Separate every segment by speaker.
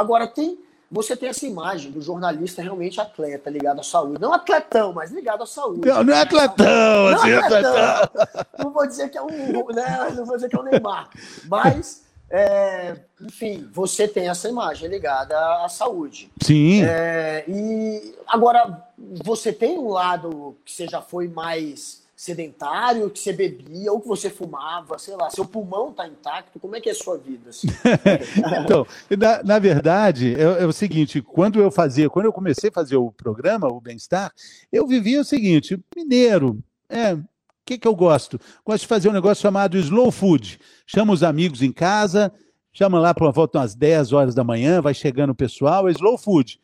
Speaker 1: Agora tem você tem essa imagem do jornalista realmente atleta, ligado à saúde. Não atletão, mas ligado à saúde.
Speaker 2: Não, não é atletão, não, assim,
Speaker 1: é atletão. Não vou dizer que é um. Né, não vou dizer que é um Neymar. Mas, é, enfim, você tem essa imagem ligada à saúde.
Speaker 2: Sim.
Speaker 1: É, e agora, você tem um lado que você já foi mais sedentário, que você bebia, ou que você fumava, sei lá, seu pulmão está intacto, como é que é a sua vida? Assim?
Speaker 2: então, na, na verdade, é, é, o seguinte, quando eu fazia, quando eu comecei a fazer o programa, o Bem-Estar, eu vivia o seguinte, mineiro, é, o que, que eu gosto? Gosto de fazer um negócio chamado slow food. Chama os amigos em casa, chama lá por volta umas 10 horas da manhã, vai chegando o pessoal, é slow food.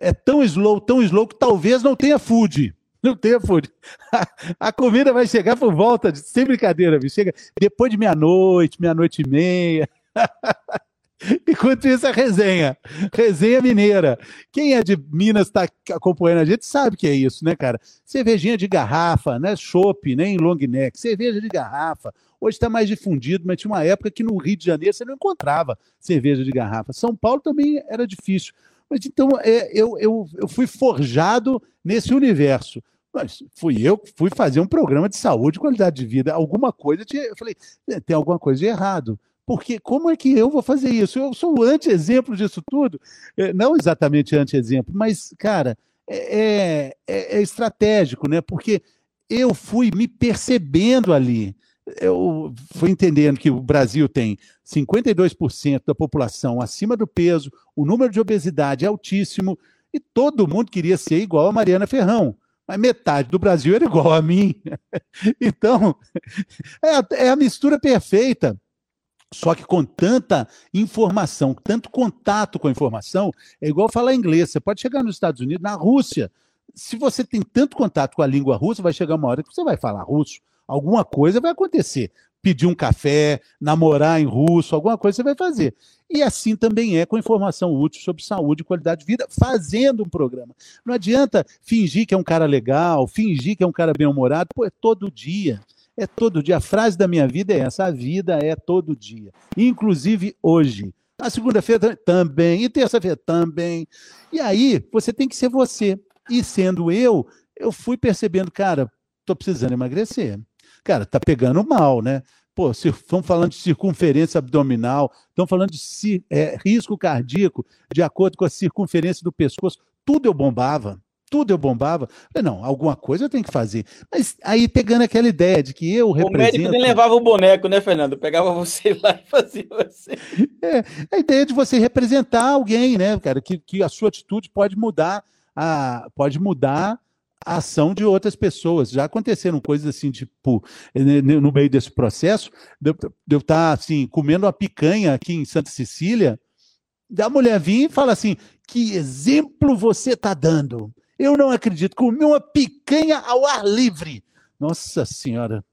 Speaker 2: É tão slow, tão slow que talvez não tenha food. Não tem food. A comida vai chegar por volta, de, sem brincadeira, bicho. Chega depois de meia-noite, meia-noite e meia. Enquanto isso, a resenha. Resenha mineira. Quem é de Minas está acompanhando a gente sabe que é isso, né, cara? Cervejinha de garrafa, né? Chopp, nem long neck. Cerveja de garrafa. Hoje está mais difundido, mas tinha uma época que no Rio de Janeiro você não encontrava cerveja de garrafa. São Paulo também era difícil. Mas então é, eu, eu, eu fui forjado nesse universo. Mas fui eu que fui fazer um programa de saúde e qualidade de vida. Alguma coisa, eu falei, é, tem alguma coisa de errado. Porque como é que eu vou fazer isso? Eu sou o anti-exemplo disso tudo. É, não exatamente anti-exemplo, mas, cara, é, é, é, é estratégico, né? Porque eu fui me percebendo ali eu fui entendendo que o Brasil tem 52% da população acima do peso, o número de obesidade é altíssimo, e todo mundo queria ser igual a Mariana Ferrão. Mas metade do Brasil era igual a mim. Então, é, é a mistura perfeita. Só que com tanta informação, tanto contato com a informação, é igual falar inglês. Você pode chegar nos Estados Unidos, na Rússia. Se você tem tanto contato com a língua russa, vai chegar uma hora que você vai falar russo alguma coisa vai acontecer. Pedir um café, namorar em russo, alguma coisa você vai fazer. E assim também é com informação útil sobre saúde e qualidade de vida, fazendo um programa. Não adianta fingir que é um cara legal, fingir que é um cara bem-humorado, pô, é todo dia. É todo dia. A frase da minha vida é essa: a vida é todo dia. Inclusive hoje. Na segunda-feira também, e terça-feira também. E aí, você tem que ser você. E sendo eu, eu fui percebendo, cara, estou precisando emagrecer cara, tá pegando mal, né? Pô, estão falando de circunferência abdominal, estão falando de é, risco cardíaco de acordo com a circunferência do pescoço. Tudo eu bombava, tudo eu bombava. Falei, não, alguma coisa eu tenho que fazer. Mas aí pegando aquela ideia de que eu represento... O médico
Speaker 3: nem levava o boneco, né, Fernando? Pegava você lá e fazia você.
Speaker 2: É, a ideia de você representar alguém, né, cara, que, que a sua atitude pode mudar, a, pode mudar a ação de outras pessoas. Já aconteceram coisas assim, tipo, no meio desse processo, de eu estar assim, comendo uma picanha aqui em Santa Cecília, da mulher vir e fala assim: que exemplo você está dando? Eu não acredito, comi uma picanha ao ar livre. Nossa Senhora,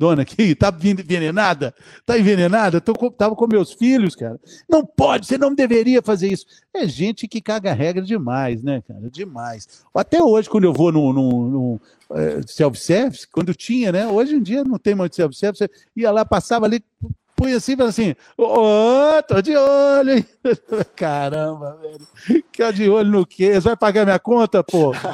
Speaker 2: dona aqui, tá envenenada? Tá envenenada? Tô com, tava com meus filhos, cara. Não pode, você não deveria fazer isso. É gente que caga regra demais, né, cara? Demais. Até hoje, quando eu vou no é, self-service, quando tinha, né? Hoje em dia não tem muito self-service, ia lá, passava ali, punha assim falava assim: Ô, tô de olho, hein? Caramba, velho. Fica de olho no quê? Você vai pagar minha conta, pô?